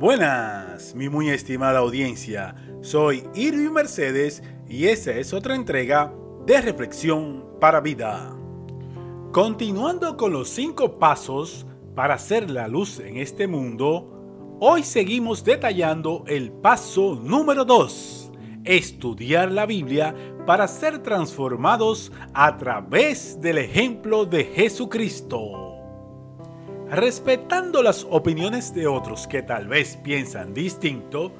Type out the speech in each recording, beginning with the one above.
Buenas, mi muy estimada audiencia. Soy Irving Mercedes y esta es otra entrega de Reflexión para Vida. Continuando con los cinco pasos para hacer la luz en este mundo, hoy seguimos detallando el paso número 2, estudiar la Biblia para ser transformados a través del ejemplo de Jesucristo. Respetando las opiniones de otros que tal vez piensan distinto,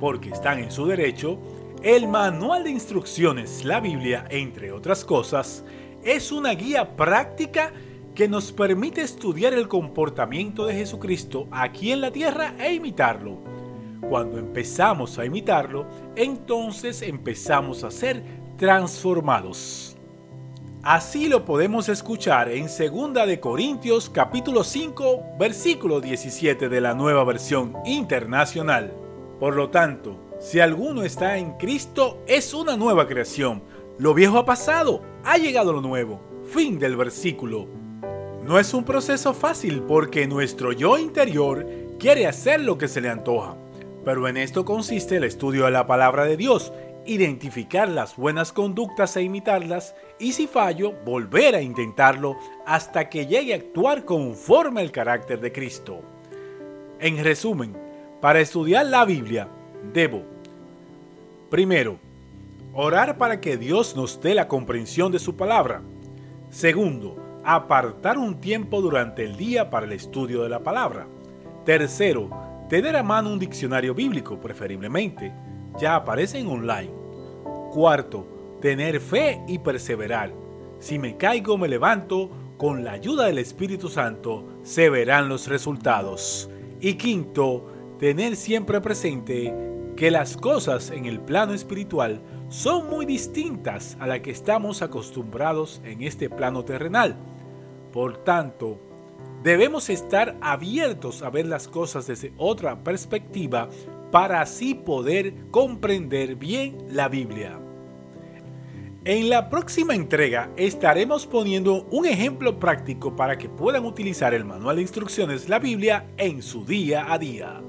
porque están en su derecho, el manual de instrucciones, la Biblia, entre otras cosas, es una guía práctica que nos permite estudiar el comportamiento de Jesucristo aquí en la tierra e imitarlo. Cuando empezamos a imitarlo, entonces empezamos a ser transformados. Así lo podemos escuchar en 2 de Corintios capítulo 5 versículo 17 de la nueva versión internacional. Por lo tanto, si alguno está en Cristo es una nueva creación. Lo viejo ha pasado, ha llegado lo nuevo. Fin del versículo. No es un proceso fácil porque nuestro yo interior quiere hacer lo que se le antoja. Pero en esto consiste el estudio de la palabra de Dios identificar las buenas conductas e imitarlas y si fallo, volver a intentarlo hasta que llegue a actuar conforme al carácter de Cristo. En resumen, para estudiar la Biblia, debo, primero, orar para que Dios nos dé la comprensión de su palabra. Segundo, apartar un tiempo durante el día para el estudio de la palabra. Tercero, tener a mano un diccionario bíblico, preferiblemente ya aparecen online. Cuarto, tener fe y perseverar. Si me caigo, me levanto, con la ayuda del Espíritu Santo se verán los resultados. Y quinto, tener siempre presente que las cosas en el plano espiritual son muy distintas a las que estamos acostumbrados en este plano terrenal. Por tanto, debemos estar abiertos a ver las cosas desde otra perspectiva para así poder comprender bien la Biblia. En la próxima entrega estaremos poniendo un ejemplo práctico para que puedan utilizar el manual de instrucciones la Biblia en su día a día.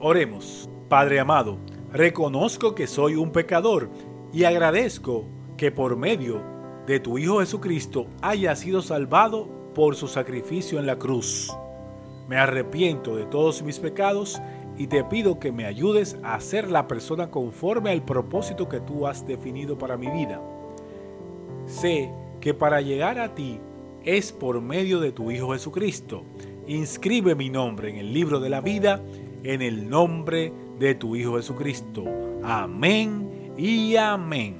Oremos. Padre amado, reconozco que soy un pecador y agradezco que por medio de tu Hijo Jesucristo haya sido salvado por su sacrificio en la cruz. Me arrepiento de todos mis pecados y te pido que me ayudes a ser la persona conforme al propósito que tú has definido para mi vida. Sé que para llegar a ti es por medio de tu Hijo Jesucristo. Inscribe mi nombre en el libro de la vida en el nombre de tu Hijo Jesucristo. Amén y amén.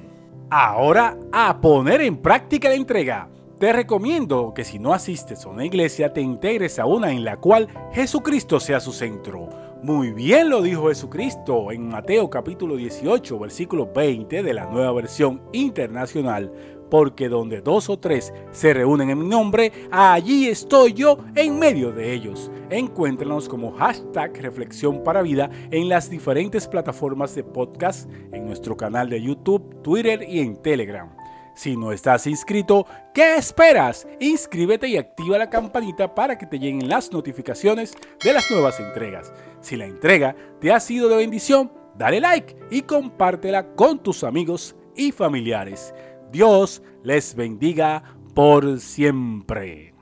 Ahora a poner en práctica la entrega. Te recomiendo que si no asistes a una iglesia te integres a una en la cual Jesucristo sea su centro. Muy bien lo dijo Jesucristo en Mateo capítulo 18 versículo 20 de la nueva versión internacional. Porque donde dos o tres se reúnen en mi nombre, allí estoy yo en medio de ellos. Encuéntranos como hashtag Reflexión para Vida en las diferentes plataformas de podcast, en nuestro canal de YouTube, Twitter y en Telegram. Si no estás inscrito, ¿qué esperas? Inscríbete y activa la campanita para que te lleguen las notificaciones de las nuevas entregas. Si la entrega te ha sido de bendición, dale like y compártela con tus amigos y familiares. Dios les bendiga por siempre.